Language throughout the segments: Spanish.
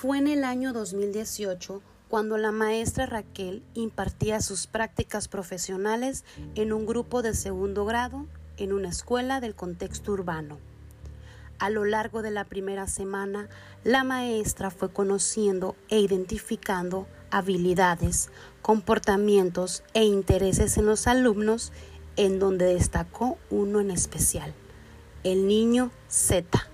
Fue en el año 2018 cuando la maestra Raquel impartía sus prácticas profesionales en un grupo de segundo grado en una escuela del contexto urbano. A lo largo de la primera semana, la maestra fue conociendo e identificando habilidades, comportamientos e intereses en los alumnos, en donde destacó uno en especial, el niño Z.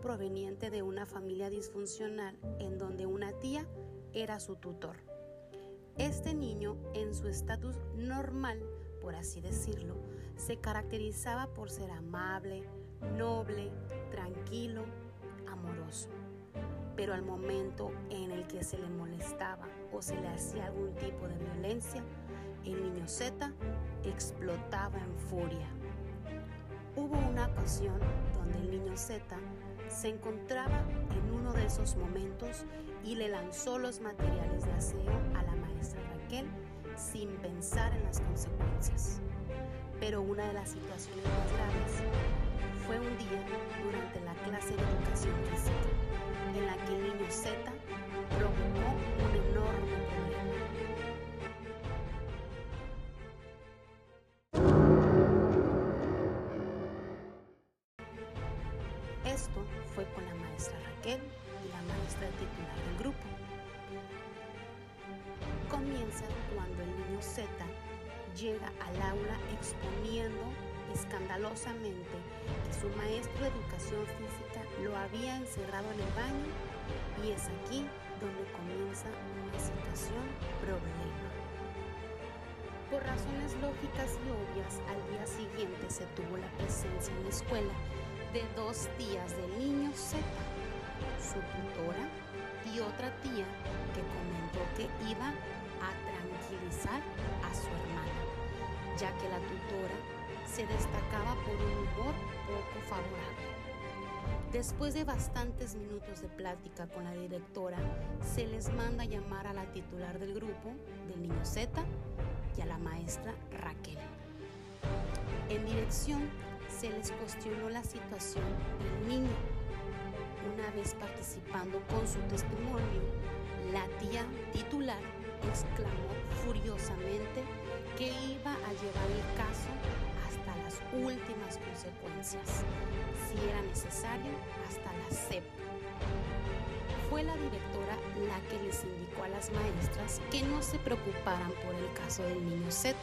Proveniente de una familia disfuncional en donde una tía era su tutor. Este niño, en su estatus normal, por así decirlo, se caracterizaba por ser amable, noble, tranquilo, amoroso. Pero al momento en el que se le molestaba o se le hacía algún tipo de violencia, el niño Z explotaba en furia. Hubo una ocasión donde el niño Z se encontraba en uno de esos momentos y le lanzó los materiales de aseo a la maestra Raquel sin pensar en las consecuencias. Pero una de las situaciones más graves fue un día durante la clase de educación física en la que el niño Z provocó un enorme titular del grupo. Comienza cuando el niño Z llega al aula exponiendo escandalosamente que su maestro de educación física lo había encerrado en el baño y es aquí donde comienza una situación problema. Por razones lógicas y obvias, al día siguiente se tuvo la presencia en la escuela de dos tías del niño Z, su tutora y otra tía que comentó que iba a tranquilizar a su hermana, ya que la tutora se destacaba por un humor poco favorable. Después de bastantes minutos de plática con la directora, se les manda llamar a la titular del grupo, del niño Z, y a la maestra Raquel. En dirección se les cuestionó la situación del niño. Una vez participando con su testimonio, la tía titular exclamó furiosamente que iba a llevar el caso hasta las últimas consecuencias, si era necesario, hasta la CEP. Fue la directora la que les indicó a las maestras que no se preocuparan por el caso del niño Z,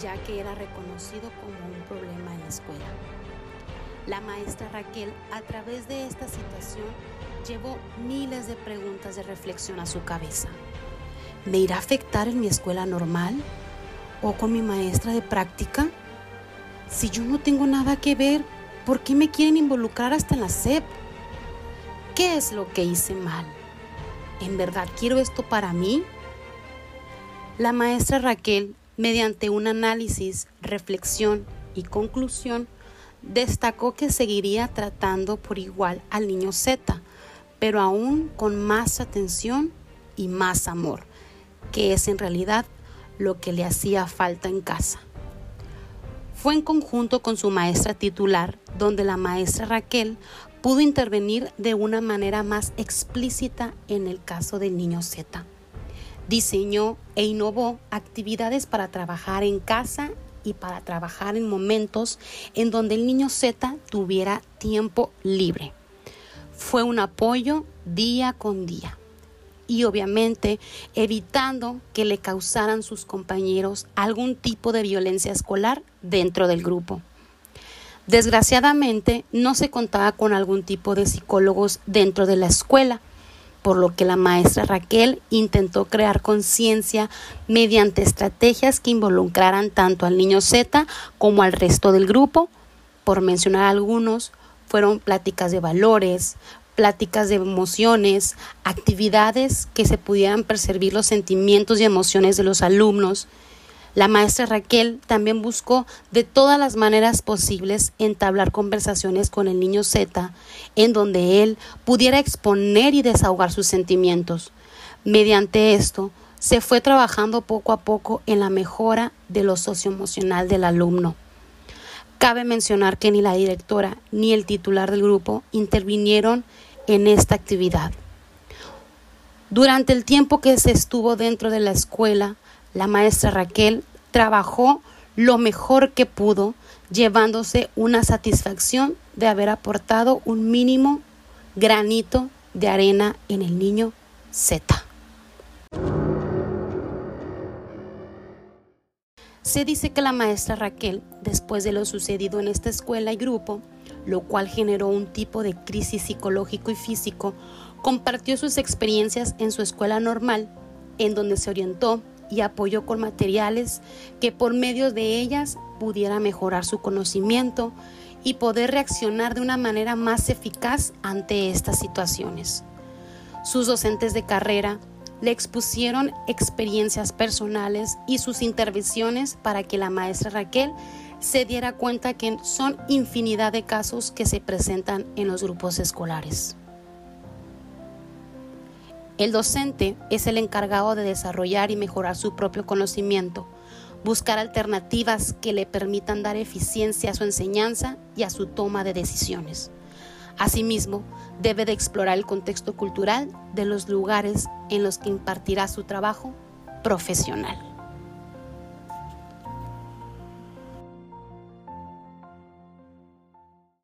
ya que era reconocido como un problema en la escuela. La maestra Raquel, a través de esta situación, llevó miles de preguntas de reflexión a su cabeza. ¿Me irá a afectar en mi escuela normal o con mi maestra de práctica? Si yo no tengo nada que ver, ¿por qué me quieren involucrar hasta en la SEP? ¿Qué es lo que hice mal? ¿En verdad quiero esto para mí? La maestra Raquel, mediante un análisis, reflexión y conclusión, destacó que seguiría tratando por igual al niño Z, pero aún con más atención y más amor, que es en realidad lo que le hacía falta en casa. Fue en conjunto con su maestra titular, donde la maestra Raquel pudo intervenir de una manera más explícita en el caso del niño Z. Diseñó e innovó actividades para trabajar en casa y para trabajar en momentos en donde el niño Z tuviera tiempo libre. Fue un apoyo día con día y obviamente evitando que le causaran sus compañeros algún tipo de violencia escolar dentro del grupo. Desgraciadamente no se contaba con algún tipo de psicólogos dentro de la escuela, por lo que la maestra Raquel intentó crear conciencia mediante estrategias que involucraran tanto al niño Z como al resto del grupo. Por mencionar algunos, fueron pláticas de valores, pláticas de emociones, actividades que se pudieran percibir los sentimientos y emociones de los alumnos. La maestra Raquel también buscó de todas las maneras posibles entablar conversaciones con el niño Z, en donde él pudiera exponer y desahogar sus sentimientos. Mediante esto, se fue trabajando poco a poco en la mejora de lo socioemocional del alumno. Cabe mencionar que ni la directora ni el titular del grupo intervinieron en esta actividad. Durante el tiempo que se estuvo dentro de la escuela, la maestra Raquel trabajó lo mejor que pudo, llevándose una satisfacción de haber aportado un mínimo granito de arena en el niño Z. Se dice que la maestra Raquel, después de lo sucedido en esta escuela y grupo, lo cual generó un tipo de crisis psicológico y físico, compartió sus experiencias en su escuela normal, en donde se orientó y apoyó con materiales que por medio de ellas pudiera mejorar su conocimiento y poder reaccionar de una manera más eficaz ante estas situaciones. Sus docentes de carrera le expusieron experiencias personales y sus intervenciones para que la maestra Raquel se diera cuenta que son infinidad de casos que se presentan en los grupos escolares. El docente es el encargado de desarrollar y mejorar su propio conocimiento, buscar alternativas que le permitan dar eficiencia a su enseñanza y a su toma de decisiones. Asimismo, debe de explorar el contexto cultural de los lugares en los que impartirá su trabajo profesional.